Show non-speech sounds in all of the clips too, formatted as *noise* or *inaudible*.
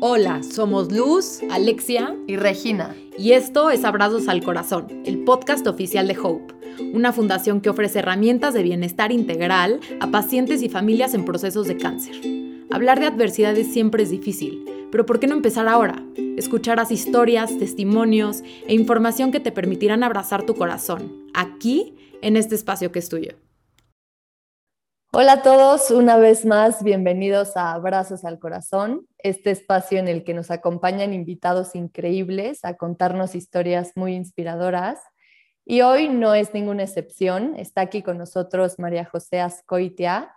Hola, somos Luz, Alexia y Regina. Y esto es Abrazos al Corazón, el podcast oficial de Hope, una fundación que ofrece herramientas de bienestar integral a pacientes y familias en procesos de cáncer. Hablar de adversidades siempre es difícil, pero ¿por qué no empezar ahora? Escucharás historias, testimonios e información que te permitirán abrazar tu corazón, aquí, en este espacio que es tuyo. Hola a todos, una vez más, bienvenidos a Abrazos al Corazón, este espacio en el que nos acompañan invitados increíbles a contarnos historias muy inspiradoras. Y hoy no es ninguna excepción, está aquí con nosotros María José Ascoitia,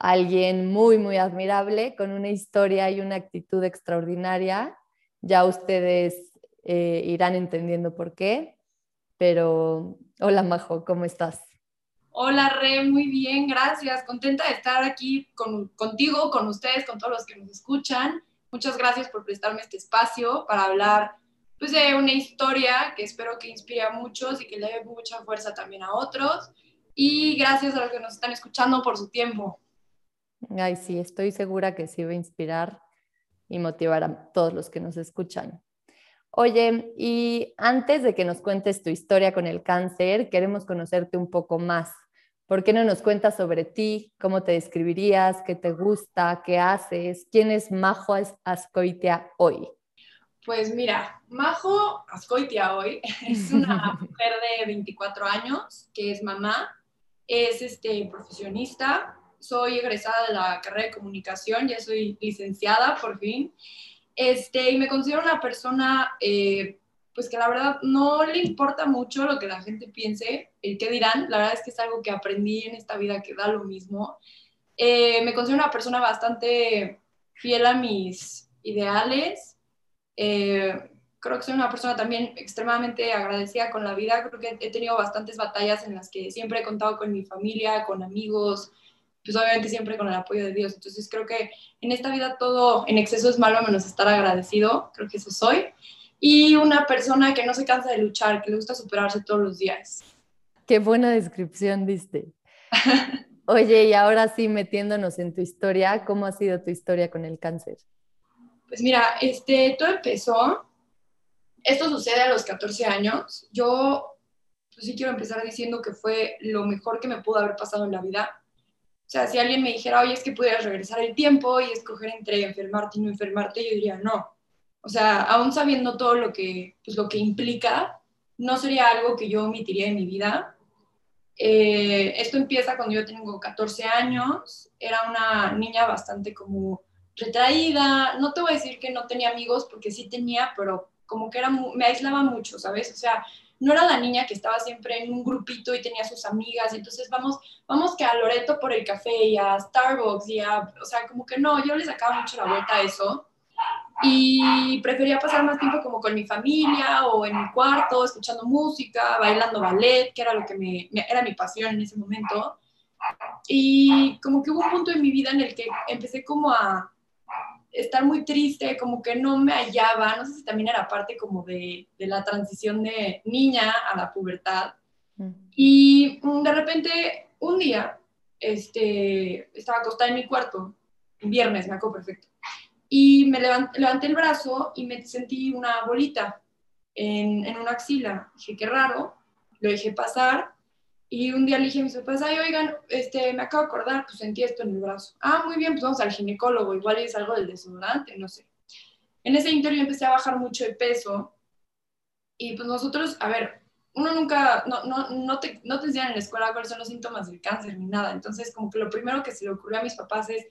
alguien muy, muy admirable, con una historia y una actitud extraordinaria. Ya ustedes eh, irán entendiendo por qué, pero hola Majo, ¿cómo estás? Hola, Re, muy bien, gracias. Contenta de estar aquí contigo, con ustedes, con todos los que nos escuchan. Muchas gracias por prestarme este espacio para hablar pues, de una historia que espero que inspire a muchos y que le dé mucha fuerza también a otros. Y gracias a los que nos están escuchando por su tiempo. Ay, sí, estoy segura que sí va a inspirar y motivar a todos los que nos escuchan. Oye, y antes de que nos cuentes tu historia con el cáncer, queremos conocerte un poco más. ¿Por qué no nos cuentas sobre ti? ¿Cómo te describirías? ¿Qué te gusta? ¿Qué haces? ¿Quién es Majo Ascoitia hoy? Pues mira, Majo Ascoitia hoy *laughs* es una *laughs* mujer de 24 años que es mamá, es este, profesionista, soy egresada de la carrera de comunicación, ya soy licenciada por fin, este, y me considero una persona eh, pues que la verdad no le importa mucho lo que la gente piense, el qué dirán. La verdad es que es algo que aprendí en esta vida que da lo mismo. Eh, me considero una persona bastante fiel a mis ideales. Eh, creo que soy una persona también extremadamente agradecida con la vida. Creo que he tenido bastantes batallas en las que siempre he contado con mi familia, con amigos, pues obviamente siempre con el apoyo de Dios. Entonces creo que en esta vida todo en exceso es malo menos estar agradecido. Creo que eso soy y una persona que no se cansa de luchar, que le gusta superarse todos los días. Qué buena descripción diste. *laughs* Oye, y ahora sí, metiéndonos en tu historia, ¿cómo ha sido tu historia con el cáncer? Pues mira, este, todo empezó, esto sucede a los 14 años. Yo, pues sí quiero empezar diciendo que fue lo mejor que me pudo haber pasado en la vida. O sea, si alguien me dijera, oye, es que pudieras regresar el tiempo y escoger entre enfermarte y no enfermarte, yo diría, no, o sea, aún sabiendo todo lo que, pues, lo que implica, no sería algo que yo omitiría en mi vida. Eh, esto empieza cuando yo tengo 14 años, era una niña bastante como retraída, no te voy a decir que no tenía amigos porque sí tenía, pero como que era me aislaba mucho, ¿sabes? O sea, no era la niña que estaba siempre en un grupito y tenía sus amigas, entonces vamos, vamos que a Loreto por el café y a Starbucks y a, o sea, como que no, yo le sacaba mucho la vuelta a eso y prefería pasar más tiempo como con mi familia o en mi cuarto, escuchando música, bailando ballet, que era lo que me, era mi pasión en ese momento. Y como que hubo un punto en mi vida en el que empecé como a estar muy triste, como que no me hallaba, no sé si también era parte como de, de la transición de niña a la pubertad. Mm. Y de repente, un día, este, estaba acostada en mi cuarto, viernes, me acuerdo perfecto, y me levanté, el brazo y me sentí una bolita en, en, una axila. Dije, qué raro, lo dejé pasar y un día le dije a mis papás, ay, oigan, este, me acabo de acordar, pues sentí esto en el brazo. Ah, muy bien, pues vamos al ginecólogo, igual es algo del desodorante, no sé. En ese interior empecé a bajar mucho de peso y pues nosotros, a ver, uno nunca, no, no, no, te, no te enseñan en la escuela cuáles son los síntomas del cáncer ni nada. Entonces, como que lo primero que se le ocurrió a mis papás es,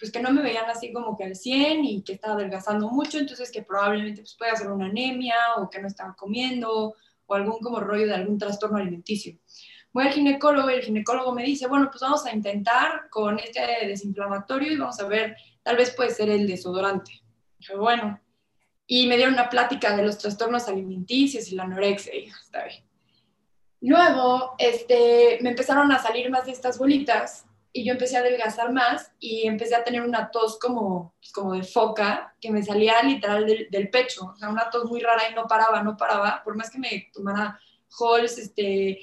pues que no me veían así como que al 100 y que estaba adelgazando mucho, entonces que probablemente pues puede ser una anemia o que no estaba comiendo o algún como rollo de algún trastorno alimenticio. Voy al ginecólogo y el ginecólogo me dice, bueno, pues vamos a intentar con este desinflamatorio y vamos a ver, tal vez puede ser el desodorante. Dije, bueno, y me dieron una plática de los trastornos alimenticios y la anorexia, y está bien. Luego, este, me empezaron a salir más de estas bolitas y yo empecé a adelgazar más y empecé a tener una tos como, pues, como de foca que me salía literal del, del, pecho, o sea, una tos muy rara y no paraba, no paraba, por más que me tomara Halls, este,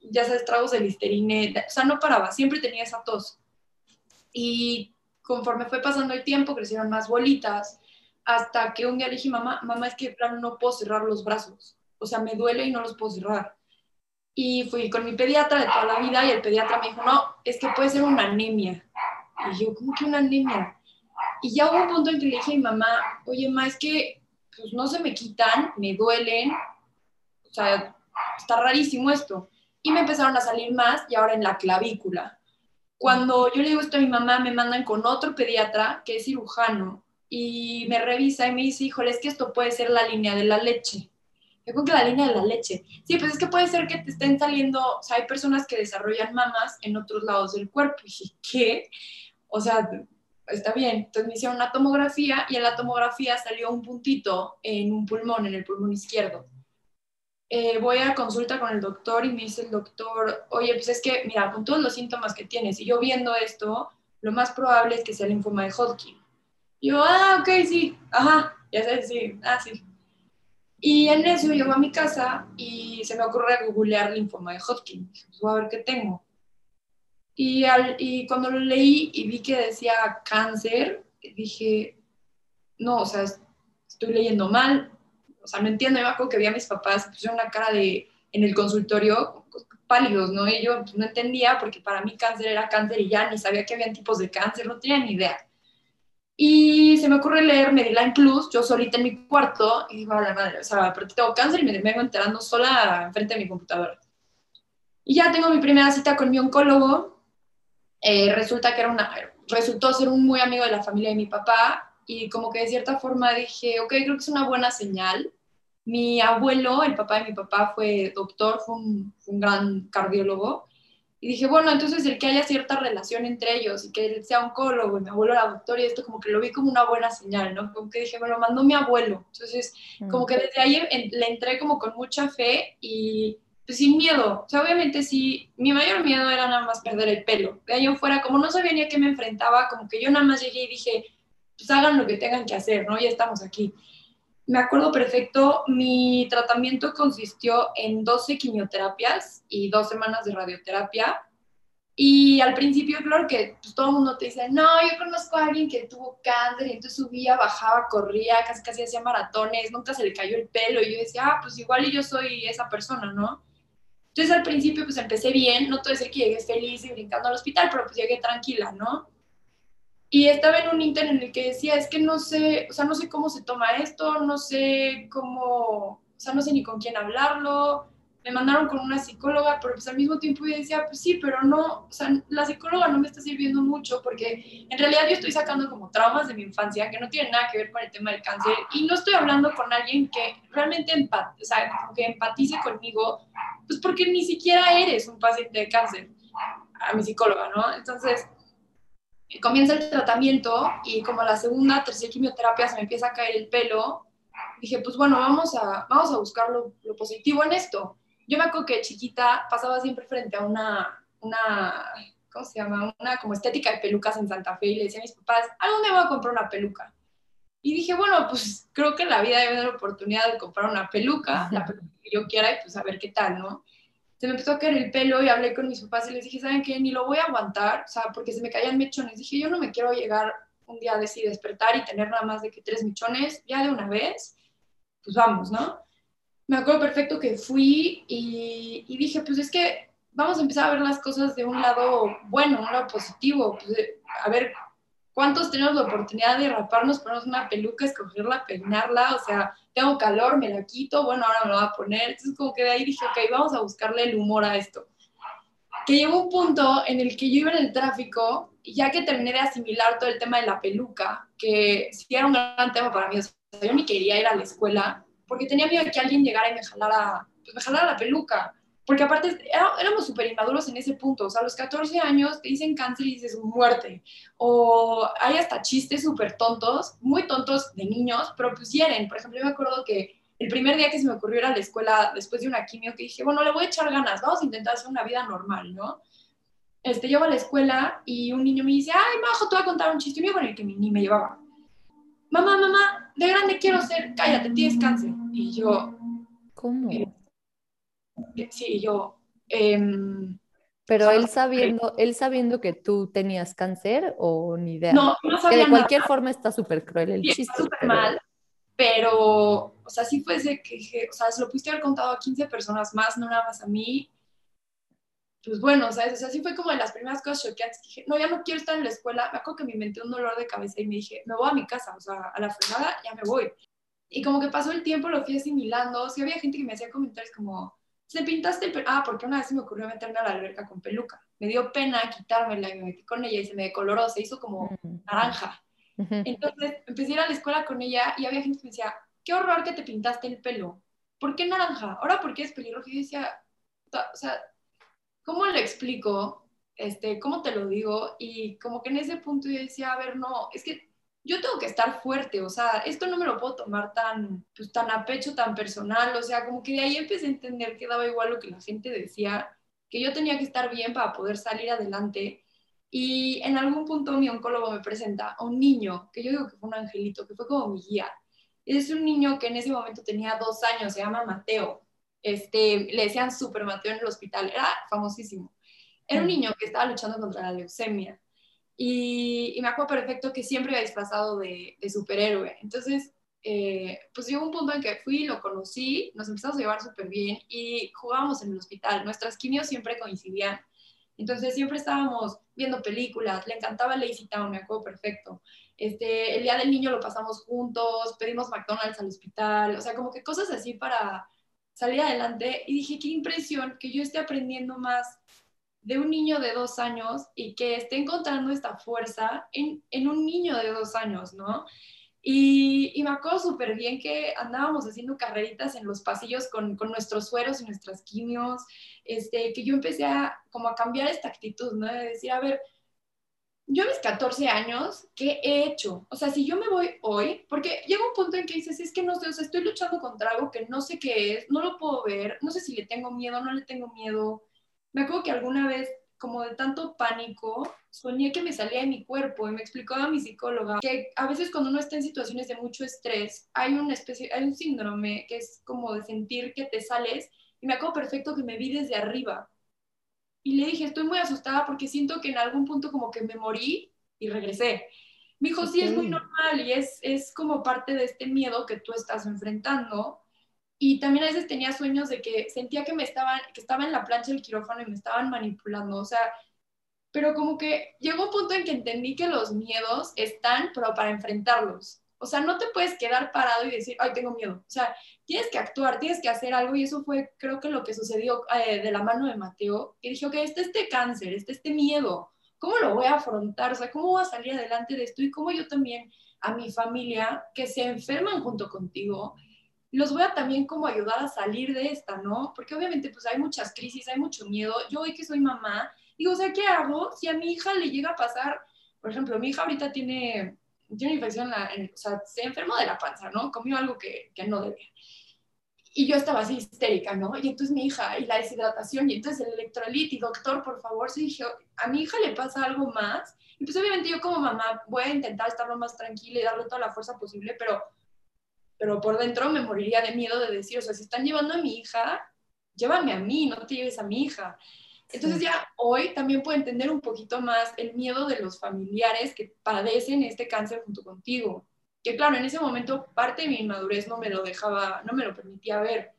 ya sabes, tragos de listerine, o sea, no paraba, siempre tenía esa tos. Y conforme fue pasando el tiempo, crecieron más bolitas, hasta que un día le dije, mamá, mamá, es que plano no puedo cerrar los brazos. O sea, me duele y no los puedo cerrar. Y fui con mi pediatra de toda la vida y el pediatra me dijo, no, es que puede ser una anemia. Y yo, ¿cómo que una anemia? Y ya hubo un punto en que le dije a mi mamá, oye, mamá, es que pues, no se me quitan, me duelen. O sea, está rarísimo esto. Y me empezaron a salir más y ahora en la clavícula. Cuando yo le digo esto a mi mamá, me mandan con otro pediatra que es cirujano y me revisa y me dice, híjole, es que esto puede ser la línea de la leche. Yo creo que la línea de la leche. Sí, pues es que puede ser que te estén saliendo, o sea, hay personas que desarrollan mamas en otros lados del cuerpo. Y dije, ¿qué? O sea, está bien. Entonces me hicieron una tomografía y en la tomografía salió un puntito en un pulmón, en el pulmón izquierdo. Eh, voy a consulta con el doctor y me dice el doctor, oye, pues es que, mira, con todos los síntomas que tienes, y yo viendo esto, lo más probable es que sea linfoma de Hodgkin. Y yo, ah, ok, sí, ajá, ya sé, sí, ah, sí. Y en eso llego a mi casa y se me ocurre googlear linfoma de Hodgkin. Dije, pues voy a ver qué tengo. Y, al, y cuando lo leí y vi que decía cáncer, dije, no, o sea, estoy leyendo mal, o sea, no entiendo, yo me acuerdo que vi a mis papás, pusieron una cara de, en el consultorio, pálidos, ¿no? Y yo pues, no entendía porque para mí cáncer era cáncer y ya ni sabía que habían tipos de cáncer, no tenía ni idea. Se me ocurre leer Medline Plus, yo solita en mi cuarto, y digo, a la madre, o sea, pero tengo cáncer y me vengo enterando sola enfrente de mi computadora. Y ya tengo mi primera cita con mi oncólogo. Eh, resulta que era una, resultó ser un muy amigo de la familia de mi papá, y como que de cierta forma dije, ok, creo que es una buena señal. Mi abuelo, el papá de mi papá, fue doctor, fue un, un gran cardiólogo. Y dije, bueno, entonces el que haya cierta relación entre ellos y que él sea oncólogo y mi abuelo era doctor y esto como que lo vi como una buena señal, ¿no? Como que dije, me lo mandó mi abuelo. Entonces, mm. como que desde ahí le entré como con mucha fe y pues sin miedo. O sea, obviamente sí, mi mayor miedo era nada más perder el pelo. De ahí fuera, como no sabía ni a qué me enfrentaba, como que yo nada más llegué y dije, pues hagan lo que tengan que hacer, ¿no? Ya estamos aquí. Me acuerdo perfecto, mi tratamiento consistió en 12 quimioterapias y dos semanas de radioterapia. Y al principio, claro que pues, todo el mundo te dice, no, yo conozco a alguien que tuvo cáncer y entonces subía, bajaba, corría, casi casi hacía maratones, nunca se le cayó el pelo. Y yo decía, ah, pues igual yo soy esa persona, ¿no? Entonces al principio pues empecé bien, no te voy a decir que llegué feliz y brincando al hospital, pero pues llegué tranquila, ¿no? Y estaba en un inter en el que decía, es que no sé, o sea, no sé cómo se toma esto, no sé cómo, o sea, no sé ni con quién hablarlo. Me mandaron con una psicóloga, pero pues al mismo tiempo yo decía, pues sí, pero no, o sea, la psicóloga no me está sirviendo mucho porque en realidad yo estoy sacando como traumas de mi infancia que no tienen nada que ver con el tema del cáncer y no estoy hablando con alguien que realmente empat o sea, que empatice conmigo, pues porque ni siquiera eres un paciente de cáncer, a mi psicóloga, ¿no? Entonces, comienza el tratamiento y como la segunda, tercera quimioterapia se me empieza a caer el pelo, dije, pues bueno, vamos a, vamos a buscar lo, positivo en esto. Yo me acuerdo que chiquita pasaba siempre frente a una, una, ¿cómo se llama? Una como estética de pelucas en Santa Fe y le decía a mis papás, algún día voy a comprar una peluca. Y dije, bueno, pues creo que la vida debe dar la oportunidad de comprar una peluca, la peluca que yo quiera y pues a ver qué tal, ¿no? Se me empezó a caer el pelo y hablé con mis papás y les dije, ¿saben qué? Ni lo voy a aguantar, o sea, porque se me caían mechones. Dije, yo no me quiero llegar un día a decir despertar y tener nada más de que tres mechones, ya de una vez, pues vamos, ¿no? Me acuerdo perfecto que fui y, dije, pues es que vamos a empezar a ver las cosas de un lado bueno, un lado positivo, pues, a ver ¿Cuántos tenemos la oportunidad de raparnos, ponernos una peluca, escogerla, peinarla? O sea, tengo calor, me la quito, bueno, ahora me la voy a poner. Entonces, como que de ahí dije, ok, vamos a buscarle el humor a esto. Que llegó un punto en el que yo iba en el tráfico, y ya que terminé de asimilar todo el tema de la peluca, que sí era un gran tema para mí, o sea, yo ni quería ir a la escuela, porque tenía miedo de que alguien llegara y me jalara, pues me jalara la peluca porque aparte éramos súper inmaduros en ese punto, o sea, a los 14 años te dicen cáncer y dices muerte, o hay hasta chistes súper tontos, muy tontos de niños, pero pues hieren. Por ejemplo, yo me acuerdo que el primer día que se me ocurrió ir a la escuela después de una quimio, que dije, bueno, le voy a echar ganas, vamos a intentar hacer una vida normal, ¿no? Este, llego a la escuela y un niño me dice, ay, Majo, te voy a contar un chiste, un con el que ni me llevaba. Mamá, mamá, de grande quiero ser, cállate, tienes cáncer. Y yo, ¿cómo? Sí, yo, em, Pero él sabiendo, él sabiendo que tú tenías cáncer o ni idea. No, no que sabía de cualquier nada. forma está súper cruel el Sí, chiste. está súper pero- mal, pero, o sea, sí fuese que dije, o sea, se lo pudiste haber contado a 15 personas más, no nada más a mí. Pues bueno, ¿sabes? O sea, sí fue como de las primeras cosas choqueantes. Dije, no, ya no quiero estar en la escuela. Me acuerdo que me inventé un dolor de cabeza y me dije, me voy a mi casa, o sea, a la fregada, ya me voy. Y como que pasó el tiempo, lo fui asimilando. Sí había gente que me hacía comentarios como, ¿se pintaste el pelo? Ah, porque una vez se me ocurrió meterme a la alberca con peluca. Me dio pena quitármela y me metí con ella y se me decoloró, se hizo como naranja. Entonces empecé a ir a la escuela con ella y había gente que me decía, qué horror que te pintaste el pelo. ¿Por qué naranja? Ahora, ¿por qué es pelirrojo? Y yo decía, "Ta- o sea, ¿cómo le explico? Este, ¿Cómo te lo digo? Y como que en ese punto yo decía, a ver, no, es que yo tengo que estar fuerte, o sea, esto no me lo puedo tomar tan, pues, tan a pecho, tan personal, o sea, como que de ahí empecé a entender que daba igual lo que la gente decía, que yo tenía que estar bien para poder salir adelante. Y en algún punto mi oncólogo me presenta a un niño, que yo digo que fue un angelito, que fue como mi guía. Es un niño que en ese momento tenía dos años, se llama Mateo. Este, le decían Super Mateo en el hospital, era famosísimo. Era un Mm. niño que estaba luchando contra la leucemia. Y, y me acuerdo perfecto que siempre iba disfrazado de, de superhéroe. Entonces, eh, pues llegó un punto en que fui, lo conocí, nos empezamos a llevar súper bien y jugábamos en el hospital. Nuestras quimios siempre coincidían. Entonces siempre estábamos viendo películas, le encantaba Lazy Town, me acuerdo perfecto. Este, el día del niño lo pasamos juntos, pedimos McDonald's al hospital, o sea, como que cosas así para salir adelante. Y dije, qué impresión que yo esté aprendiendo más de un niño de dos años y que esté encontrando esta fuerza en, en un niño de dos años, ¿no? Y, y me acuerdo súper bien que andábamos haciendo carreritas en los pasillos con, con nuestros sueros y nuestras quimios, este, que yo empecé a como a cambiar esta actitud, ¿no? De decir, a ver, yo a mis 14 años, ¿qué he hecho? O sea, si yo me voy hoy, porque llega un punto en que dices, es que no sé, estoy luchando contra algo que no sé qué es, no lo puedo ver, no sé si le tengo miedo, no le tengo miedo. Me acuerdo que alguna vez, como de tanto pánico, soñé que me salía de mi cuerpo y me explicaba mi psicóloga que a veces cuando uno está en situaciones de mucho estrés, hay una especie, hay un síndrome que es como de sentir que te sales y me acuerdo perfecto que me vi desde arriba y le dije, estoy muy asustada porque siento que en algún punto como que me morí y regresé. Me dijo, sí, es muy normal y es, es como parte de este miedo que tú estás enfrentando. Y también a veces tenía sueños de que sentía que me estaban, que estaba en la plancha del quirófano y me estaban manipulando. O sea, pero como que llegó un punto en que entendí que los miedos están, pero para enfrentarlos. O sea, no te puedes quedar parado y decir, ay, tengo miedo. O sea, tienes que actuar, tienes que hacer algo y eso fue, creo que lo que sucedió eh, de la mano de Mateo, que dije, ok, este este cáncer, este este miedo, ¿cómo lo voy a afrontar? O sea, ¿cómo voy a salir adelante de esto? Y cómo yo también a mi familia, que se enferman junto contigo, los voy a también como ayudar a salir de esta, ¿no? Porque obviamente pues hay muchas crisis, hay mucho miedo. Yo hoy que soy mamá, digo, o sea, ¿qué hago si a mi hija le llega a pasar, por ejemplo, mi hija ahorita tiene, tiene infección, en o sea, se enfermó de la panza, ¿no? Comió algo que, que no debía. Y yo estaba así histérica, ¿no? Y entonces mi hija, y la deshidratación, y entonces el electrolit, y doctor, por favor, sí dije, a mi hija le pasa algo más. Y pues obviamente yo como mamá voy a intentar estar lo más tranquila y darle toda la fuerza posible, pero, pero por dentro me moriría de miedo de decir, o sea, si están llevando a mi hija, llévame a mí, no te lleves a mi hija. Entonces Sí. ya hoy también puedo entender un poquito más el miedo de los familiares que padecen este cáncer junto contigo. Que claro, en ese momento parte de mi inmadurez no me lo dejaba, no me lo permitía ver.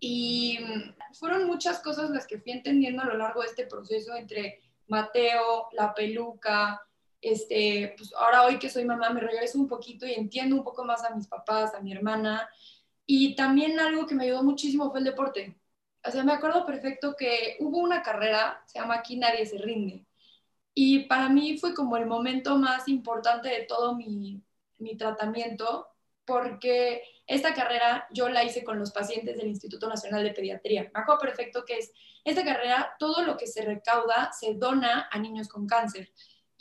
Y fueron muchas cosas las que fui entendiendo a lo largo de este proceso entre Mateo, la peluca, este, pues ahora hoy que soy mamá me regreso un poquito y entiendo un poco más a mis papás, a mi hermana. Y también algo que me ayudó muchísimo fue el deporte. O sea, me acuerdo perfecto que hubo una carrera, se llama Aquí Nadie se rinde. Y para mí fue como el momento más importante de todo mi, mi tratamiento, porque esta carrera yo la hice con los pacientes del Instituto Nacional de Pediatría. Me acuerdo perfecto que es, esta carrera, todo lo que se recauda se dona a niños con cáncer.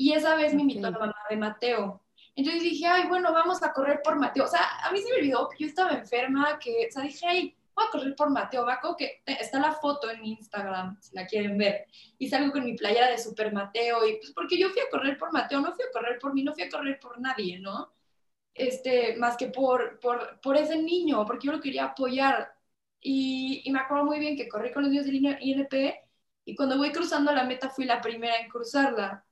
Y esa vez me invitó Ok. la mamá de Mateo. Entonces dije, ay, bueno, vamos a correr por Mateo. O sea, a mí se me olvidó que yo estaba enferma, que, o sea, dije, ay, voy a correr por Mateo. Acuerdo que está la foto en mi Instagram, si la quieren ver. Y salgo con mi playera de Super Mateo. Y pues porque yo fui a correr por Mateo, no fui a correr por mí, no fui a correr por nadie, ¿no? Este, más que por, por, por ese niño, porque yo lo quería apoyar. Y, y me acuerdo muy bien que corrí con los niños del INP Y cuando voy cruzando la meta fui la primera en cruzarla.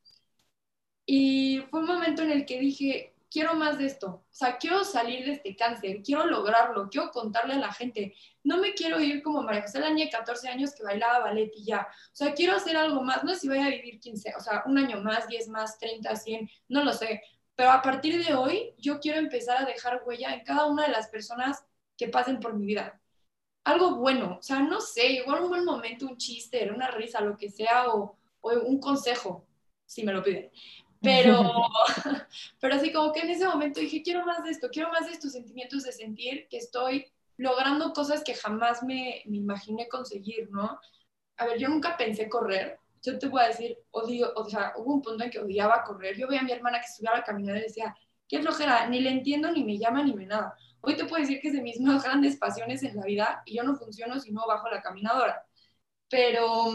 Y fue un momento en el que dije, quiero más de esto, o sea, quiero salir de este cáncer, quiero lograrlo, quiero contarle a la gente, no me quiero ir como María José la de 14 años que bailaba ballet y ya, o sea, quiero hacer algo más, no sé si voy a vivir 15, o sea, un año más, 10 más, 30, 100, no lo sé, pero a partir de hoy yo quiero empezar a dejar huella en cada una de las personas que pasen por mi vida. Algo bueno, o sea, no sé, igual un buen momento, un chiste, una risa, lo que sea, o, o un consejo, si me lo piden. Pero, *laughs* *laughs* pero así como que en ese momento dije, quiero más de esto, quiero más de estos sentimientos de sentir que estoy logrando cosas que jamás me, me imaginé conseguir, ¿no? A ver, yo nunca pensé correr. Yo te voy a decir, odio, o sea, hubo un punto en que odiaba correr. Yo veía a mi hermana que subía a la caminadora y decía, qué flojera, ni le entiendo, ni me llama, ni me nada. Hoy te puedo decir que es de mis más grandes pasiones en la vida y yo no funciono si no bajo la caminadora. Pero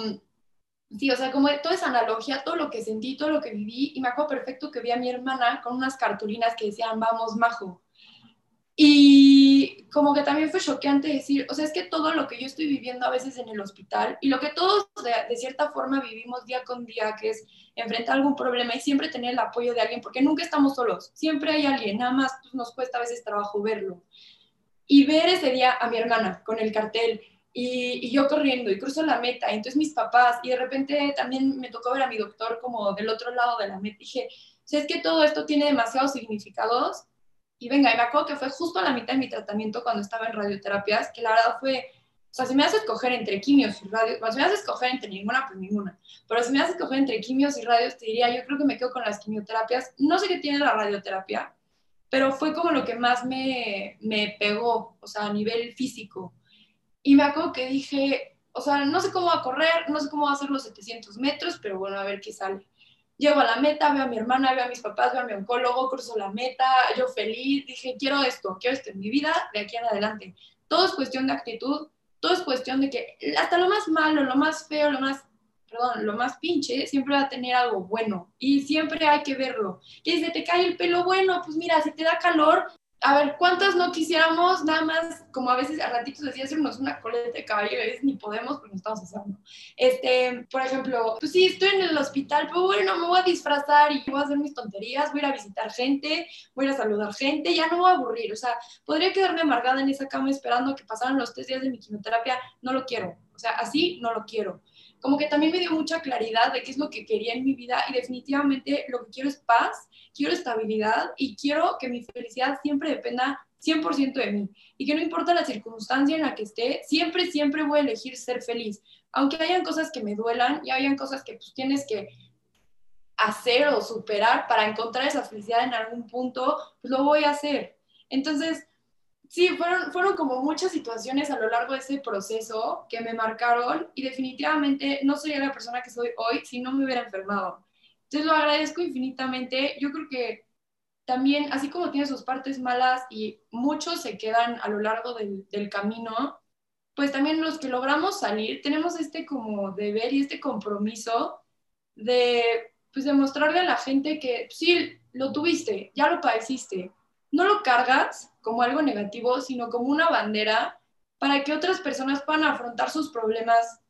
Sí, o sea, como toda esa analogía, todo lo que sentí, todo lo que viví, y me acuerdo perfecto que vi a mi hermana con unas cartulinas que decían, vamos, majo. Y como que también fue choqueante decir, o sea, es que todo lo que yo estoy viviendo a veces en el hospital y lo que todos de, cierta forma vivimos día con día, que es enfrentar algún problema y siempre tener el apoyo de alguien, porque nunca estamos solos, siempre hay alguien, nada más pues, nos cuesta a veces trabajo verlo. Y ver ese día a mi hermana con el cartel, y, yo corriendo y cruzo la meta, y entonces mis papás, y de repente también me tocó ver a mi doctor como del otro lado de la meta, dije, o es que todo esto tiene demasiados significados, y venga, y me acuerdo que fue justo a la mitad de mi tratamiento cuando estaba en radioterapias, que la verdad fue, o sea, si me haces escoger entre quimios y radios, si me haces escoger entre ninguna, pues ninguna, pero si me haces escoger entre quimios y radios, te diría, yo creo que me quedo con las quimioterapias, no sé qué tiene la radioterapia, pero fue como lo que más me, me pegó, o sea, a nivel físico y me acuerdo que dije, o sea, no sé cómo va a correr, no sé cómo va a hacer los 700 metros, pero bueno, a ver qué sale. Llego a la meta, veo a mi hermana, veo a mis papás, veo a mi oncólogo, cruzo la meta, yo feliz, dije, quiero esto, quiero esto en mi vida de aquí en adelante. Todo es cuestión de actitud, todo es cuestión de que hasta lo más malo, lo más feo, lo más, perdón, lo más pinche, siempre va a tener algo bueno y siempre hay que verlo. Que si te cae el pelo bueno, pues mira, si te da calor, a ver, ¿cuántas no quisiéramos nada más, como a veces a ratitos decía, hacernos una coleta de caballo a veces ni podemos porque nos estamos haciendo? Este, por ejemplo, pues sí, estoy en el hospital, pero bueno, me voy a disfrazar y voy a hacer mis tonterías, voy a ir a visitar gente, voy a saludar gente, ya no voy a aburrir, o sea, podría quedarme amargada en esa cama esperando que pasaran los tres días de mi quimioterapia, no lo quiero, o sea, así no lo quiero como que también me dio mucha claridad de qué es lo que quería en mi vida y definitivamente lo que quiero es paz, quiero estabilidad y quiero que mi felicidad siempre dependa 100% de mí y que no importa la circunstancia en la que esté, siempre, siempre voy a elegir ser feliz. Aunque hayan cosas que me duelan y hayan cosas que pues tienes que hacer o superar para encontrar esa felicidad en algún punto, pues lo voy a hacer. Entonces, sí, fueron, fueron como muchas situaciones a lo largo de ese proceso que me marcaron y definitivamente no sería la persona que soy hoy si no me hubiera enfermado. Entonces lo agradezco infinitamente. Yo creo que también, así como tiene sus partes malas y muchos se quedan a lo largo del, del camino, pues también los que logramos salir tenemos este como deber y este compromiso de pues demostrarle a la gente que sí, lo tuviste, ya lo padeciste, no lo cargas como algo negativo, sino como una bandera para que otras personas puedan afrontar sus problemas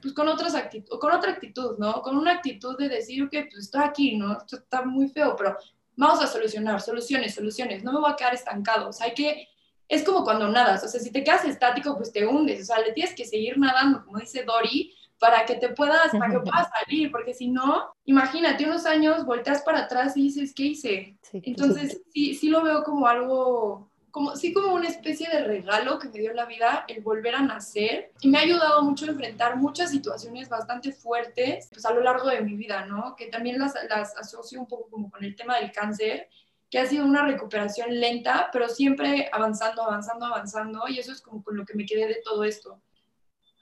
pues con, otras actitud, con otra actitud, ¿no? Con una actitud de decir, ok, pues estoy aquí, ¿no? Esto está muy feo, pero vamos a solucionar, soluciones, soluciones, no me voy a quedar estancado, o sea, hay que, es como cuando nadas, o sea, si te quedas estático, pues te hundes, o sea, le tienes que seguir nadando, como dice Dori, para que te puedas, para que puedas salir, porque si no, imagínate unos años, volteas para atrás y dices, ¿qué hice? Entonces, sí, sí lo veo como algo, como, sí como una especie de regalo que me dio la vida el volver a nacer y me ha ayudado mucho a enfrentar muchas situaciones bastante fuertes pues a lo largo de mi vida, ¿no? Que también las, las asocio un poco como con el tema del cáncer, que ha sido una recuperación lenta, pero siempre avanzando, avanzando, avanzando y eso es como con lo que me quedé de todo esto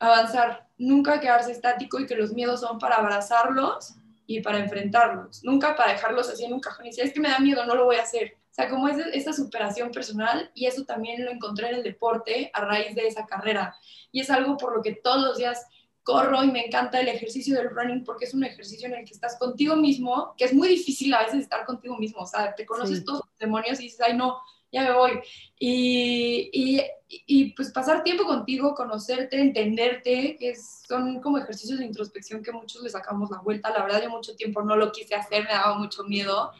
avanzar, nunca quedarse estático y que los miedos son para abrazarlos y para enfrentarlos, nunca para dejarlos así en un cajón y decir, es que me da miedo, no lo voy a hacer. O sea, como es esta superación personal y eso también lo encontré en el deporte a raíz de esa carrera. Y es algo por lo que todos los días corro y me encanta el ejercicio del running porque es un ejercicio en el que estás contigo mismo, que es muy difícil a veces estar contigo mismo. O sea, te conoces todos los demonios y dices, ay, no, ya me voy. Y, y, y, pues pasar tiempo contigo, conocerte, entenderte, que son como ejercicios de introspección que muchos le sacamos la vuelta. La verdad, yo mucho tiempo no lo quise hacer, me daba mucho miedo.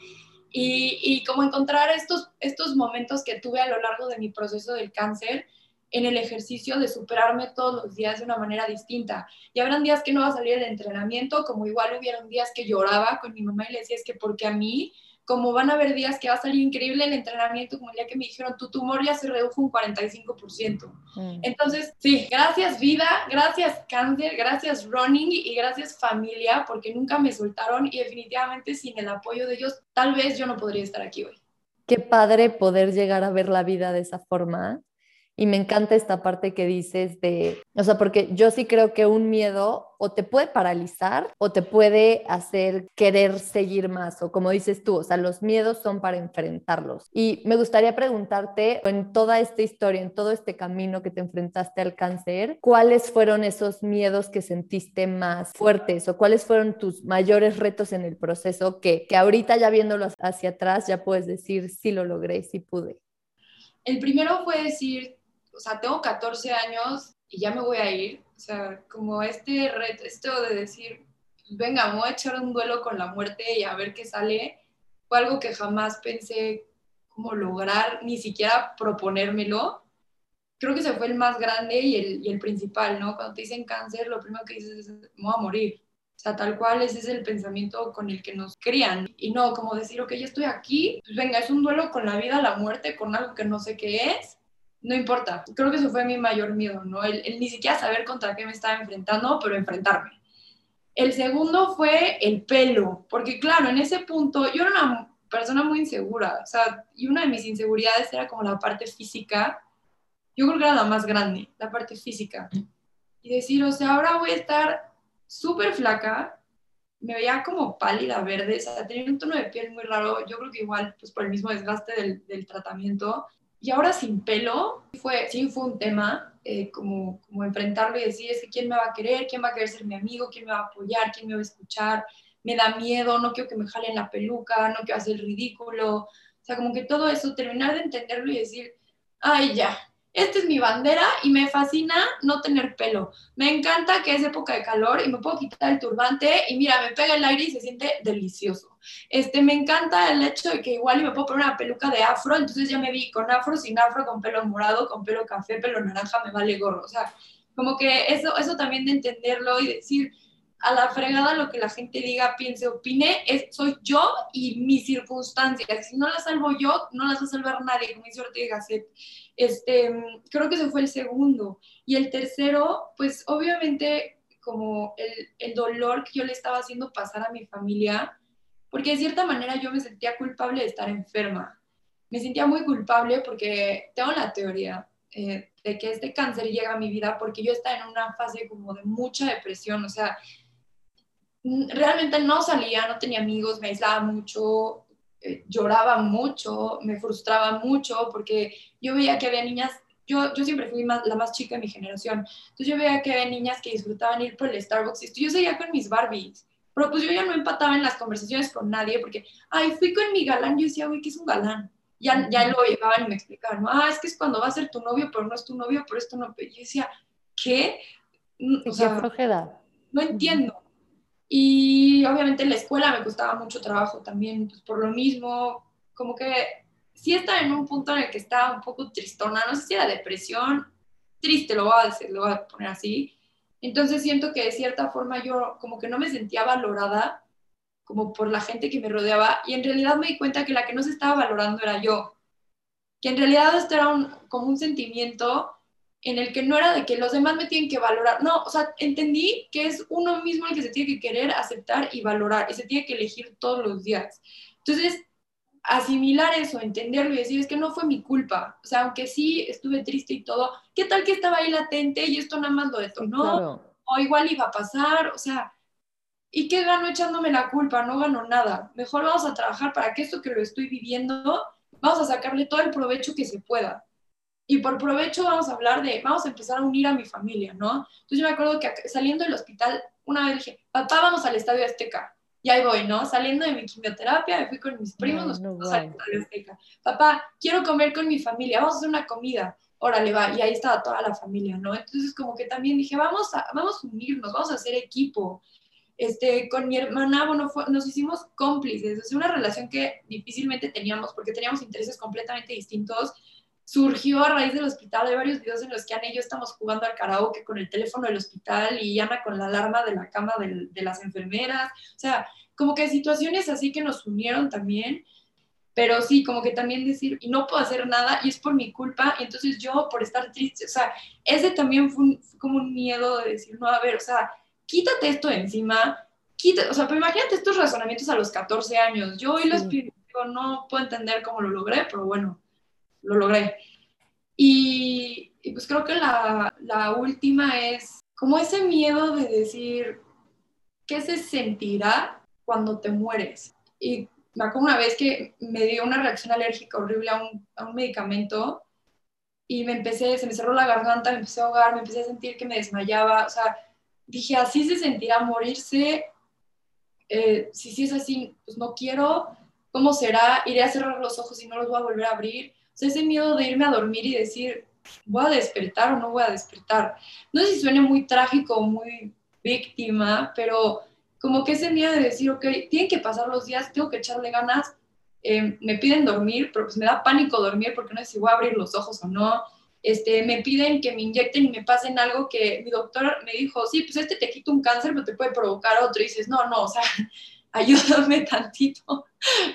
Y, y como encontrar estos, estos momentos que tuve a lo largo de mi proceso del cáncer, en el ejercicio de superarme todos los días de una manera distinta. Y habrán días que no va a salir el entrenamiento, como igual hubieron días que lloraba con mi mamá y le decía, es que porque a mí, como van a haber días que va a salir increíble el entrenamiento, como el día que me dijeron, tu tumor ya se redujo un 45%. Mm. Entonces, sí, gracias vida, gracias cáncer, gracias running y gracias familia, porque nunca me soltaron y definitivamente sin el apoyo de ellos, tal vez yo no podría estar aquí hoy. Qué padre poder llegar a ver la vida de esa forma y me encanta esta parte que dices de, o sea, porque yo sí creo que un miedo o te puede paralizar o te puede hacer querer seguir más, o como dices tú, o sea, los miedos son para enfrentarlos. Y me gustaría preguntarte, en toda esta historia, en todo este camino que te enfrentaste al cáncer, ¿cuáles fueron esos miedos que sentiste más fuertes o cuáles fueron tus mayores retos en el proceso que, que ahorita ya viéndolos hacia atrás ya puedes decir, sí lo logré, sí pude? El primero fue decir, o sea, tengo 14 años y ya me voy a ir. O sea, como este reto, esto de decir, venga, voy a echar un duelo con la muerte y a ver qué sale, fue algo que jamás pensé como lograr, ni siquiera proponérmelo. Creo que ese fue el más grande y el, y el principal, ¿no? Cuando te dicen cáncer, lo primero que dices es, me voy a morir. O sea, tal cual ese es el pensamiento con el que nos crían. Y no como decir, ok, ya estoy aquí, pues venga, es un duelo con la vida, la muerte, con algo que no sé qué es, no importa. Creo que eso fue mi mayor miedo, ¿no? El, ni siquiera saber contra qué me estaba enfrentando, pero enfrentarme. El segundo fue el pelo, porque claro, en ese punto yo era una persona muy insegura, o sea, y una de mis inseguridades era como la parte física. Yo creo que era la más grande, la parte física. Y decir, o sea, ahora voy a estar súper flaca, me veía como pálida, verde, o sea, tenía un tono de piel muy raro, yo creo que igual, pues por el mismo desgaste del, del tratamiento, y ahora sin pelo, fue, sí fue un tema, eh, como, como enfrentarlo y decir, es quién me va a querer, quién va a querer ser mi amigo, quién me va a apoyar, quién me va a escuchar, me da miedo, no quiero que me jalen la peluca, no quiero hacer ridículo. O sea, como que todo eso, terminar de entenderlo y decir, ay, ya, esta es mi bandera y me fascina no tener pelo. Me encanta que es época de calor y me puedo quitar el turbante y mira, me pega el aire y se siente delicioso. Este, me encanta el hecho de que igual me puedo poner una peluca de afro, entonces ya me vi con afro, sin afro, con pelo morado, con pelo café, pelo naranja, me vale gorro. O sea, como que eso, eso también de entenderlo y decir, a la fregada lo que la gente diga, piense, opine, es, soy yo y mis circunstancias. Si no las salvo yo, no las va a salvar nadie, como dice Ortega Gasset. Este, creo que ese fue el segundo. Y el tercero, pues obviamente como el, el dolor que yo le estaba haciendo pasar a mi familia, porque de cierta manera yo me sentía culpable de estar enferma. Me sentía muy culpable porque tengo la teoría eh, de que este cáncer llega a mi vida porque yo estaba en una fase como de mucha depresión, o sea, realmente no salía, no tenía amigos, me aislaba mucho, lloraba mucho, me frustraba mucho porque yo veía que había niñas, yo, yo siempre fui la más chica de mi generación, entonces yo veía que había niñas que disfrutaban ir por el Starbucks y yo seguía con mis Barbies, pero pues yo ya no empataba en las conversaciones con nadie porque, ay, fui con mi galán, yo decía, güey, ¿qué es un galán? Ya, ya lo llevaban y me explicaban, ¿no? ah, es que es cuando va a ser tu novio, pero no es tu novio, pero esto no. Yo decía, ¿qué? O sea, No entiendo. Y obviamente en la escuela me costaba mucho trabajo también, pues por lo mismo, como que sí estaba en un punto en el que estaba un poco tristona, no sé si era depresión, triste, lo voy a decir, lo voy a poner así. Entonces siento que de cierta forma yo como que no me sentía valorada como por la gente que me rodeaba y en realidad me di cuenta que la que no se estaba valorando era yo. Que en realidad esto era un, como un sentimiento en el que no era de que los demás me tienen que valorar, no, o sea, entendí que es uno mismo el que se tiene que querer, aceptar y valorar, y se tiene que elegir todos los días. Entonces, asimilar eso, entenderlo y decir, es que no fue mi culpa, o sea, aunque sí estuve triste y todo, ¿qué tal que estaba ahí latente y esto nada más lo detonó? O igual iba a pasar, o sea, ¿y qué gano echándome la culpa? No gano nada. Mejor vamos a trabajar para que esto que lo estoy viviendo, vamos a sacarle todo el provecho que se pueda. Y por provecho vamos a hablar de, vamos a empezar a unir a mi familia, ¿no? Entonces yo me acuerdo que saliendo del hospital, una vez dije, papá, vamos al Estadio Azteca. Y ahí voy, ¿no? Saliendo de mi quimioterapia, me fui con mis primos, No, nos no, fuimos al Azteca. Papá, quiero comer con mi familia, vamos a hacer una comida. Órale, va. Y ahí estaba toda la familia, ¿no? Entonces, como que también dije, vamos a, vamos a unirnos, vamos a hacer equipo. Este, con mi hermana, bueno, fue- nos hicimos cómplices. Es una relación que difícilmente teníamos porque teníamos intereses completamente distintos. Surgió a raíz del hospital. Hay varios videos en los que Ana y yo estamos jugando al karaoke con el teléfono del hospital y Ana con la alarma de la cama del- de las enfermeras. O sea, como que situaciones así que nos unieron también. Pero sí, como que también decir, y no puedo hacer nada y es por mi culpa, y entonces yo por estar triste, o sea, ese también fue, un- fue como un miedo de decir, no, a ver, o sea, quítate esto de encima, quítate, o sea, pero imagínate estos razonamientos a los 14 años. Yo hoy los Sí. pido, digo, no puedo entender cómo lo logré, pero bueno, lo logré. Y, y pues creo que la, la última es como ese miedo de decir, ¿qué se sentirá cuando te mueres? Y me acuerdo una vez que me dio una reacción alérgica horrible a un, a un medicamento y me empecé, se me cerró la garganta, me empecé a ahogar, me empecé a sentir que me desmayaba, o sea, dije, así se sentirá morirse, eh, si sí es así, pues no quiero, ¿cómo será? Iré a cerrar los ojos y no los voy a volver a abrir. Sea, ese miedo de irme a dormir y decir, ¿voy a despertar o no voy a despertar? No sé si suene muy trágico o muy víctima, pero como que ese miedo de decir, ok, tienen que pasar los días, tengo que echarle ganas, eh, me piden dormir, pero pues me da pánico dormir porque no sé si voy a abrir los ojos o no. Este, me piden que me inyecten y me pasen algo que mi doctor me dijo, sí, pues este te quita un cáncer, pero te puede provocar otro. Y dices, no, no, o sea, ayúdame *laughs* tantito,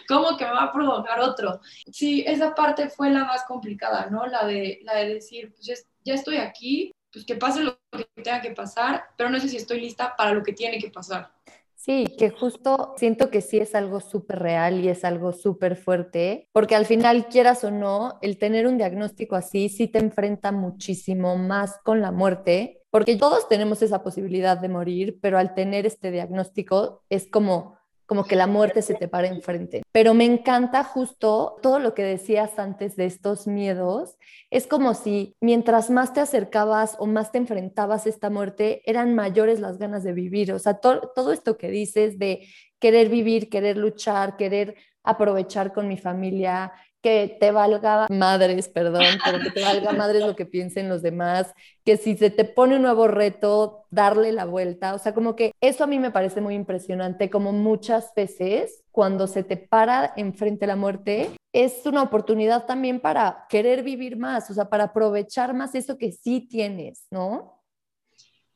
¿cómo que me va a provocar otro? Sí, esa parte fue la más complicada, ¿no? La de, la de decir, pues ya, ya estoy aquí, pues que pase lo que tenga que pasar, pero no sé si estoy lista para lo que tiene que pasar. Sí, que justo siento que sí es algo súper real y es algo súper fuerte, porque al final, quieras o no, el tener un diagnóstico así sí te enfrenta muchísimo más con la muerte, porque todos tenemos esa posibilidad de morir, pero al tener este diagnóstico es como como que la muerte se te para enfrente. Pero me encanta justo todo lo que decías antes de estos miedos. Es como si mientras más te acercabas o más te enfrentabas a esta muerte, eran mayores las ganas de vivir. O sea, to todo esto que dices de querer vivir, querer luchar, querer aprovechar con mi familia, que te valga madres, perdón, pero que te valga *laughs* madres lo que piensen los demás, que si se te pone un nuevo reto, darle la vuelta, o sea, como que eso a mí me parece muy impresionante, como muchas veces cuando se te para enfrente la muerte, es una oportunidad también para querer vivir más, o sea, para aprovechar más eso que sí tienes, ¿no?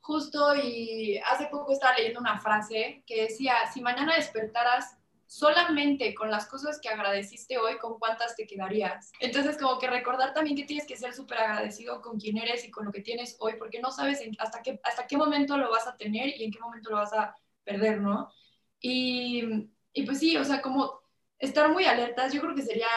Justo y hace poco estaba leyendo una frase que decía, si mañana despertaras solamente con las cosas que agradeciste hoy, ¿con cuántas te quedarías? Entonces, como que recordar también que tienes que ser súper agradecido con quien eres y con lo que tienes hoy, porque no sabes hasta, qué, hasta qué momento lo vas a tener y en qué momento lo vas a perder, ¿no? Y, y pues sí, o sea, como estar muy alertas, yo creo que sería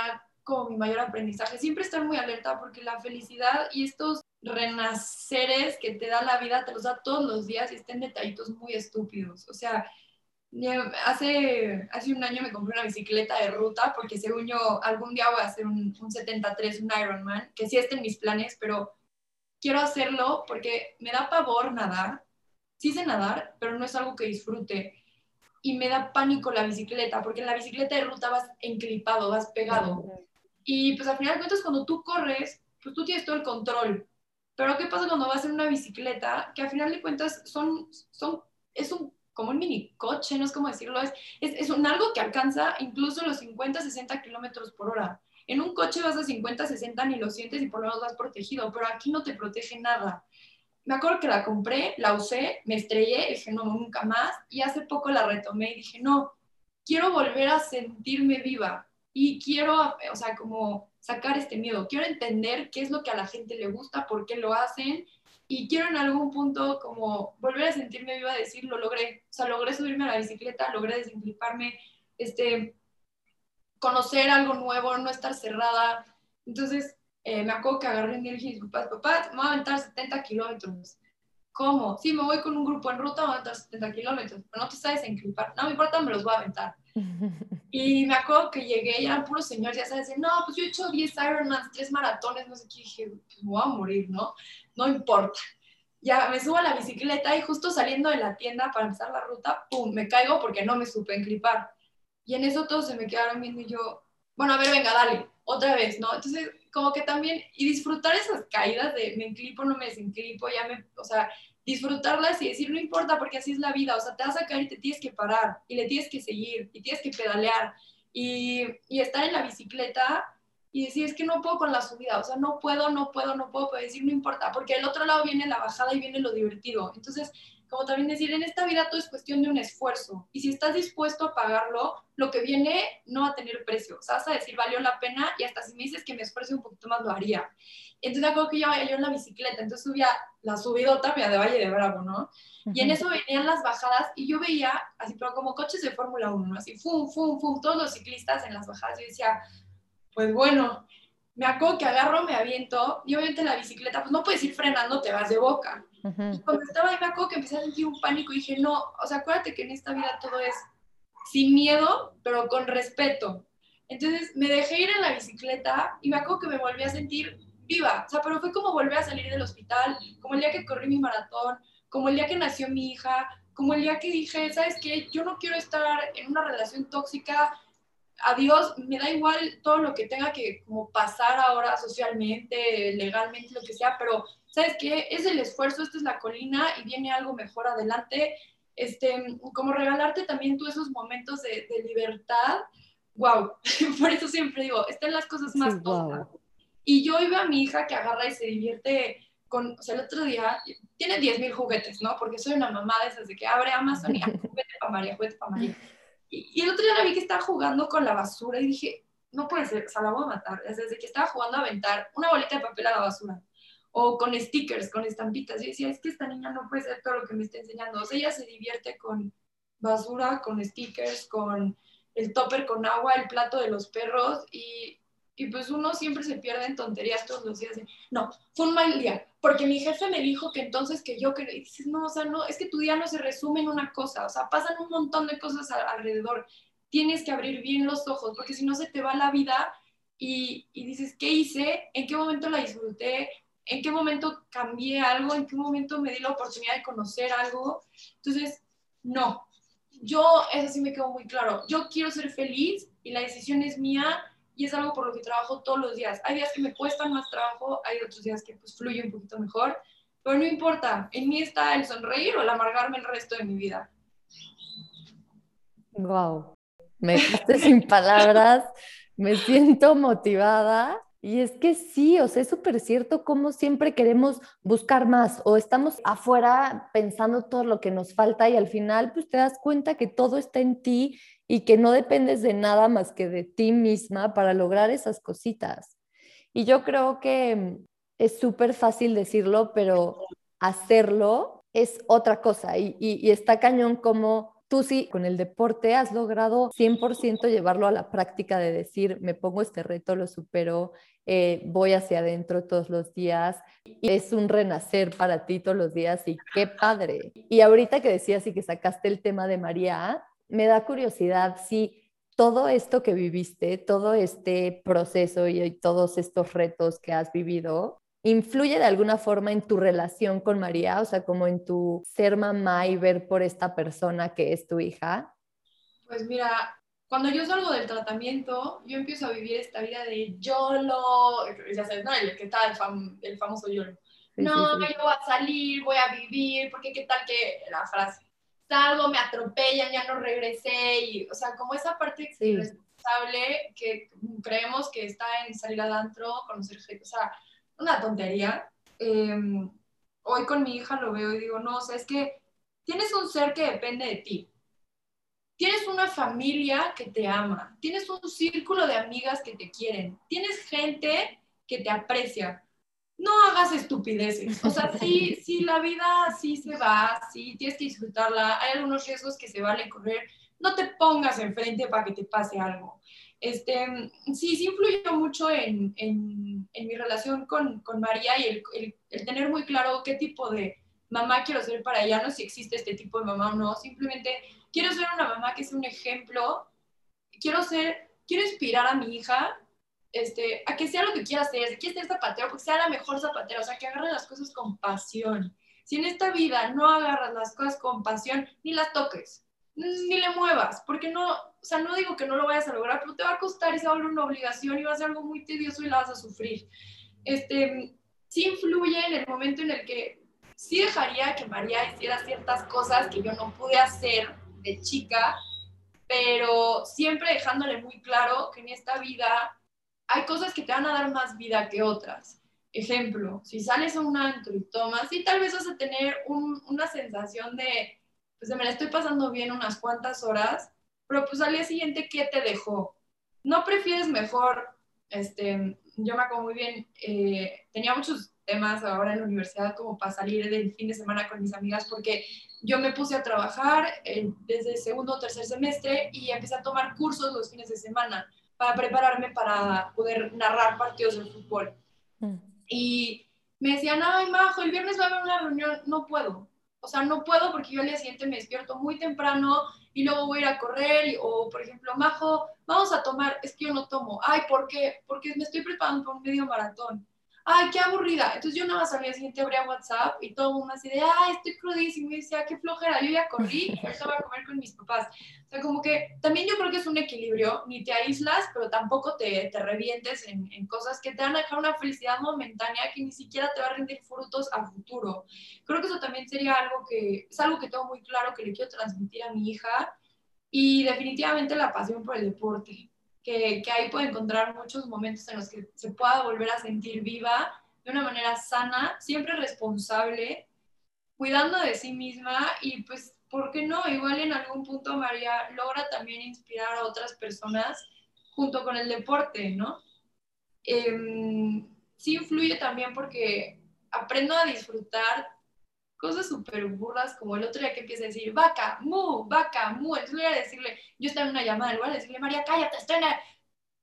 como mi mayor aprendizaje, siempre estar muy alerta porque la felicidad y estos renaceres que te da la vida te los da todos los días y estén detallitos muy estúpidos, o sea, Hace, hace un año me compré una bicicleta de ruta porque según yo algún día voy a hacer un, un 73, un Ironman, que sí está en mis planes, pero quiero hacerlo porque me da pavor nadar. Sí sé nadar, pero no es algo que disfrute. Y me da pánico la bicicleta, porque en la bicicleta de ruta vas enclipado, vas pegado. Y pues al final de cuentas cuando tú corres, pues tú tienes todo el control. Pero ¿qué pasa cuando vas en una bicicleta? Que al final de cuentas son, son, es un como un mini coche, no es como decirlo, es, es, es un algo que alcanza incluso los 50, 60 kilómetros por hora. En un coche vas a 50, 60, ni lo sientes y por lo menos vas protegido, pero aquí no te protege nada. Me acuerdo que la compré, la usé, me estrellé, dije, no, nunca más, y hace poco la retomé y dije, no, quiero volver a sentirme viva y quiero, o sea, como sacar este miedo, quiero entender qué es lo que a la gente le gusta, por qué lo hacen, y quiero en algún punto como volver a sentirme viva, decir, lo logré, o sea, logré subirme a la bicicleta, logré desencliparme, este, conocer algo nuevo, no estar cerrada. Entonces, eh, me acuerdo que agarré y dije papás, papá, me voy a aventar 70 kilómetros. ¿Cómo? Sí, me voy con un grupo en ruta, voy a aventar 70 kilómetros, pero no te sabes enclipar. No me importa, me los voy a aventar. *laughs* Y me acuerdo que llegué y eran puros señores, ya sabes, no, pues yo he hecho 10 Ironmans, 3 maratones, no sé qué, dije, pues voy a morir, ¿no? No importa. ya me subo a la bicicleta y justo saliendo de la tienda para empezar la ruta, ¡pum!, me caigo porque no me supe enclipar. Y en eso todos se me quedaron viendo y yo, bueno, a ver, venga, dale, otra vez, ¿no? Entonces, como que también, y disfrutar esas caídas de me enclipo, no me desenclipo, ya me, o sea, disfrutarlas y decir, no importa, porque así es la vida, o sea, te vas a caer y te tienes que parar, y le tienes que seguir, y tienes que pedalear, y, y estar en la bicicleta y decir, es que no puedo con la subida, o sea, no puedo, no puedo, no puedo, pero decir, no importa, porque del otro lado viene la bajada y viene lo divertido. Entonces, como también decir, en esta vida todo es cuestión de un esfuerzo, y si estás dispuesto a pagarlo, lo que viene no va a tener precio, o sea, vas a decir, valió la pena, y hasta si me dices que me esfuerce un poquito más, lo haría. Entonces, acuerdo que yo yo en la bicicleta, entonces subía la subidota, mira, de Valle de Bravo, ¿no? Y en eso venían las bajadas y yo veía, así, pero como coches de Fórmula 1, ¿no? Así, fum, fum, fum, todos los ciclistas en las bajadas. Yo decía, pues bueno, me acuerdo que agarro, me aviento, y obviamente la bicicleta, pues no puedes ir frenando, te vas de boca. Y cuando estaba ahí, me acuerdo que empecé a sentir un pánico y dije, no, o sea, acuérdate que en esta vida todo es sin miedo, pero con respeto. Entonces me dejé ir en la bicicleta y me acuerdo que me volví a sentir viva, o sea, pero fue como volver a salir del hospital, como el día que corrí mi maratón, como el día que nació mi hija, como el día que dije, ¿sabes qué? Yo no quiero estar en una relación tóxica, adiós, me da igual todo lo que tenga que como pasar ahora socialmente, legalmente, lo que sea, pero ¿sabes qué? Es el esfuerzo, esta es la colina y viene algo mejor adelante. Este, como regalarte también tú esos momentos de, de libertad, wow, *laughs* por eso siempre digo, están las cosas más Sí. Y yo iba a mi hija que agarra y se divierte con, o sea, el otro día, tiene 10.000 juguetes, ¿no? Porque soy una mamá de esas de que abre Amazon y ah, *laughs* juguete para María, juguete para María. Y, y el otro día la vi que estaba jugando con la basura y dije, no puede ser, o sea, la voy a matar. Desde que estaba jugando a aventar una bolita de papel a la basura. O con stickers, con estampitas. Y decía, es que esta niña no puede ser todo lo que me está enseñando. O sea, ella se divierte con basura, con stickers, con el topper con agua, el plato de los perros. Y, y pues uno siempre se pierde en tonterías todos los días. No, fue un mal día. Porque mi jefe me dijo que entonces que yo quería. Y dices, no, o sea, no, es que tu día no se resume en una cosa. O sea, pasan un montón de cosas a- alrededor tienes que abrir bien los ojos, porque si no se te va la vida y, y dices, ¿qué hice? ¿En qué momento la disfruté? ¿En qué momento cambié algo? ¿En qué momento me di la oportunidad de conocer algo? Entonces, no. Yo, eso sí me quedó muy claro. Yo quiero ser feliz y la decisión es mía y es algo por lo que trabajo todos los días. Hay días que me cuestan más trabajo, hay otros días que pues fluye un poquito mejor, pero no importa. En mí está el sonreír o el amargarme el resto de mi vida. Wow, me dejaste sin palabras, me siento motivada. Y es que sí, o sea, es súper cierto cómo siempre queremos buscar más o estamos afuera pensando todo lo que nos falta y al final pues te das cuenta que todo está en ti y que no dependes de nada más que de ti misma para lograr esas cositas. Y yo creo que es súper fácil decirlo, pero hacerlo es otra cosa y, y- y está cañón como tú sí con el deporte has logrado 100% llevarlo a la práctica de decir, me pongo este reto, lo supero, eh, voy hacia adentro todos los días y es un renacer para ti todos los días y qué padre. Y ahorita que decías y que sacaste el tema de María, me da curiosidad si todo esto que viviste, todo este proceso y, y todos estos retos que has vivido, influye de alguna forma en tu relación con María, o sea, como en tu ser mamá y ver por esta persona que es tu hija. Pues mira, cuando yo salgo del tratamiento, yo empiezo a vivir esta vida de YOLO, ya sabes, ¿no? El que está el, fam- el famoso YOLO. Sí, no, sí, sí. yo voy a salir, voy a vivir, porque qué tal que la frase, salgo, me atropellan, ya no regresé, y, o sea, como esa parte Sí. irresponsable que creemos que está en salir al antro, conocer gente, o sea, una tontería. Eh, hoy con mi hija lo veo y digo, no, o sea, es que tienes un ser que depende de ti. Tienes una familia que te ama, tienes un círculo de amigas que te quieren, tienes gente que te aprecia. No hagas estupideces. O sea, sí, *laughs* sí, la vida sí se va, sí, tienes que disfrutarla. Hay algunos riesgos que se vale correr. No te pongas enfrente para que te pase algo. Este, sí, sí influyó mucho en, en, mi relación con, con María y el, el, tener muy claro qué tipo de mamá quiero ser para ella, no si existe este tipo de mamá o no, simplemente quiero ser una mamá que sea un ejemplo, quiero ser, quiero inspirar a mi hija este, a que sea lo que quiera hacer, si quiere ser zapatero, porque sea la mejor zapatera, o sea, que agarre las cosas con pasión. si en esta vida no agarras las cosas con pasión, ni las toques, ni le muevas, porque no, o sea, no digo que no lo vayas a lograr, pero te va a costar y se va una obligación y va a ser algo muy tedioso y la vas a sufrir. Este, sí influye en el momento en el que sí dejaría que María hiciera ciertas cosas que yo no pude hacer de chica, pero siempre dejándole muy claro que en esta vida hay cosas que te van a dar más vida que otras. Ejemplo, si sales a un antro y tomas, sí tal vez vas a tener una sensación de, pues me la estoy pasando bien unas cuantas horas, pero pues al día siguiente, ¿qué te dejó? ¿No prefieres mejor, este, yo me acuerdo muy bien, eh, tenía muchos temas ahora en la universidad como para salir del fin de semana con mis amigas porque yo me puse a trabajar eh, desde el segundo o tercer semestre y empecé a tomar cursos los fines de semana para prepararme para poder narrar partidos de fútbol. Mm. Y me decían, ay, Majo, el viernes va a haber una reunión, no puedo. O sea, no puedo porque yo al día siguiente me despierto muy temprano y luego voy a ir a correr. o, por ejemplo, Majo, vamos a tomar, es que yo no tomo. Ay, ¿por qué? Porque me estoy preparando para un medio maratón ay, qué aburrida. Entonces yo nada más al día siguiente abría WhatsApp y todo el mundo así de, ay, estoy crudísimo. Y decía, qué flojera, yo ya corrí ahorita voy a comer con mis papás. O sea, como que también yo creo que es un equilibrio, ni te aíslas, pero tampoco te, te revientes en, en, cosas que te van a dejar una felicidad momentánea que ni siquiera te va a rendir frutos a futuro. Creo que eso también sería algo que, es algo que tengo muy claro que le quiero transmitir a mi hija y definitivamente la pasión por el deporte que, ahí puede encontrar muchos momentos en los que se pueda volver a sentir viva de una manera sana, siempre responsable, cuidando de sí misma y pues, ¿por qué no? Igual en algún punto María logra también inspirar a otras personas junto con el deporte, ¿no? Em, sí influye también porque aprendo a disfrutar cosas súper burras, como el otro día que empieza a decir, vaca, mu, vaca, mu. Entonces voy a decirle, yo estaba en una llamada, en lugar de decirle, María, cállate, estoy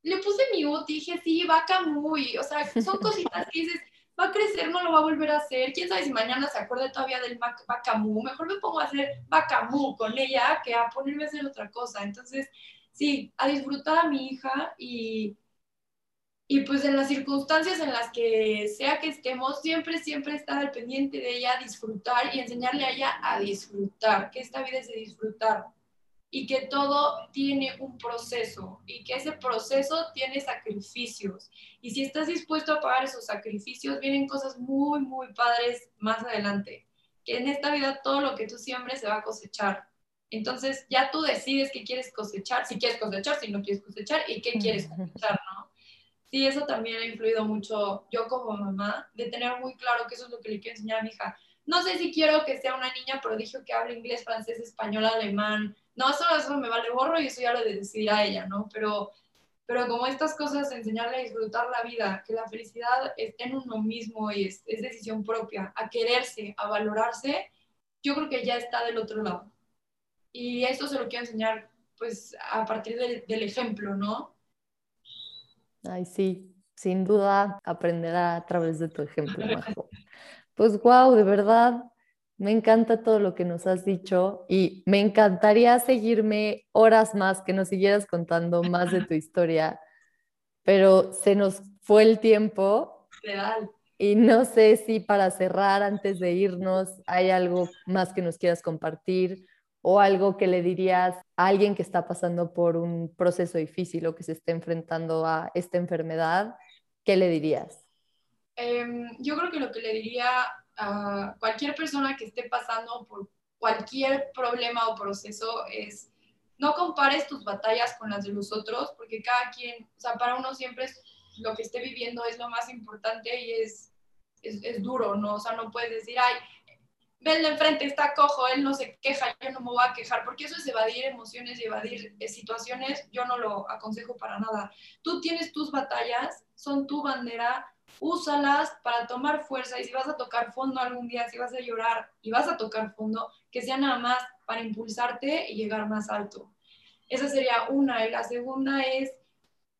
Le puse mi y dije, sí, vaca, mu. o sea, son cositas que dices, va a crecer, no lo va a volver a hacer. Quién sabe si mañana se acuerde todavía del vaca, mu. Mejor me pongo a hacer vaca, mu con ella que a ponerme a hacer otra cosa. Entonces, sí, a disfrutar a mi hija y y pues en las circunstancias en las que sea que estemos, siempre, siempre estar al pendiente de ella, disfrutar y enseñarle a ella a disfrutar, que esta vida es de disfrutar y que todo tiene un proceso y que ese proceso tiene sacrificios. Y si estás dispuesto a pagar esos sacrificios, vienen cosas muy, muy padres más adelante. Que en esta vida todo lo que tú siembres se va a cosechar. Entonces ya tú decides qué quieres cosechar, si quieres cosechar, si no quieres cosechar y qué quieres cosechar, ¿no? Sí, eso también ha influido mucho yo como mamá, de tener muy claro que eso es lo que le quiero enseñar a mi hija. No sé si quiero que sea una niña prodigio que hable inglés, francés, español, alemán. No, eso, eso me vale borro y eso ya lo decidirá ella, ¿no? Pero, pero como estas cosas, enseñarle a disfrutar la vida, que la felicidad esté en uno mismo y es, es decisión propia, a quererse, a valorarse, yo creo que ya está del otro lado. Y esto se lo quiero enseñar pues a partir del ejemplo, ¿no? Ay, sí, sin duda aprenderá a través de tu ejemplo, Majo. Pues wow, de verdad, me encanta todo lo que nos has dicho y me encantaría seguirme horas más, que nos siguieras contando más de tu historia, pero se nos fue el tiempo. Real. Y no sé si para cerrar, antes de irnos, hay algo más que nos quieras compartir o algo que le dirías a alguien que está pasando por un proceso difícil o que se está enfrentando a esta enfermedad, ¿qué le dirías? Em, yo creo que lo que le diría a cualquier persona que esté pasando por cualquier problema o proceso es no compares tus batallas con las de los otros, porque cada quien, o sea, para uno siempre es, lo que esté viviendo es lo más importante y es, es, es duro, ¿no? O sea, no puedes decir, ay, ven enfrente, está cojo, él no se queja, yo no me voy a quejar, porque eso es evadir emociones y evadir eh, situaciones, yo no lo aconsejo para nada. Tú tienes tus batallas, son tu bandera, úsalas para tomar fuerza y si vas a tocar fondo algún día, si vas a llorar y vas a tocar fondo, que sea nada más para impulsarte y llegar más alto. Esa sería una. Y la segunda es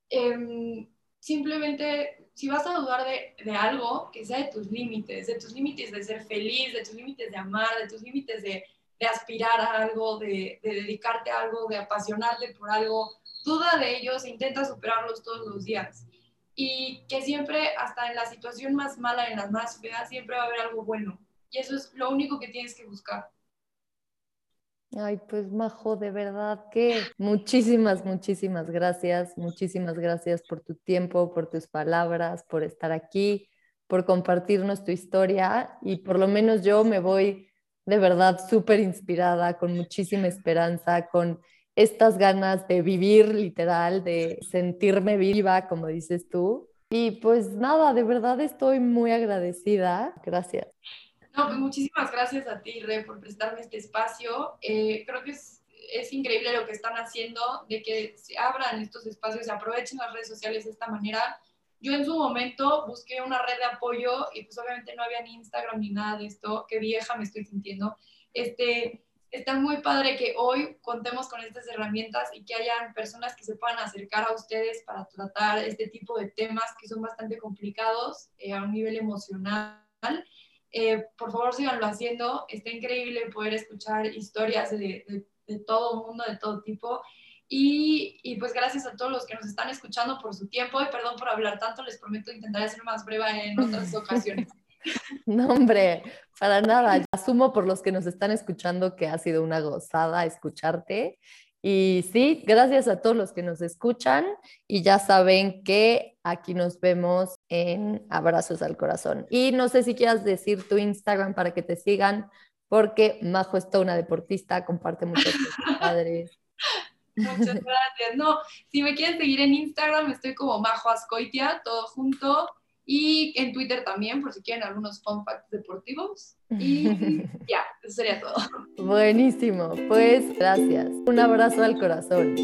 em, simplemente si vas a dudar de, de, algo, que sea de tus límites, de tus límites de ser feliz, de tus límites de amar, de tus límites de, de aspirar a algo, de, de, dedicarte a algo, de apasionarte por algo, duda de ellos e intenta superarlos todos los días. Y que siempre, hasta en la situación más mala, en las más feas, siempre va a haber algo bueno. Y eso es lo único que tienes que buscar. Ay, pues Majo, de verdad que muchísimas, muchísimas gracias, muchísimas gracias por tu tiempo, por tus palabras, por estar aquí, por compartirnos tu historia y por lo menos yo me voy de verdad súper inspirada, con muchísima esperanza, con estas ganas de vivir literal, de sentirme viva, como dices tú. Y pues nada, de verdad estoy muy agradecida. Gracias. No, pues muchísimas gracias a ti, Re, por prestarme este espacio. Eh, creo que es, es, increíble lo que están haciendo, de que se abran estos espacios, se aprovechen las redes sociales de esta manera. Yo en su momento busqué una red de apoyo y pues obviamente no había ni Instagram ni nada de esto. Qué vieja me estoy sintiendo. Este, está muy padre que hoy contemos con estas herramientas y que hayan personas que se puedan acercar a ustedes para tratar este tipo de temas que son bastante complicados eh, a un nivel emocional eh, por favor, síganlo haciendo. Está increíble poder escuchar historias de, de, todo el mundo, de todo tipo. Y, y, pues gracias a todos los que nos están escuchando por su tiempo y perdón por hablar tanto, les prometo intentaré ser más breve en otras *laughs* ocasiones. No, hombre, para nada. Asumo por los que nos están escuchando que ha sido una gozada escucharte y sí, gracias a todos los que nos escuchan y ya saben que aquí nos vemos en Abrazos al Corazón. Y no sé si quieras decir tu Instagram para que te sigan, porque Majo es toda una deportista, comparte muchos *laughs* padres. Muchas gracias. No, si me quieren seguir en Instagram, estoy como Majo Ascoitia, todo junto. Y en Twitter también, por si quieren algunos fun facts deportivos. Y *laughs* ya, eso sería todo. Buenísimo. Pues gracias. Un abrazo al corazón.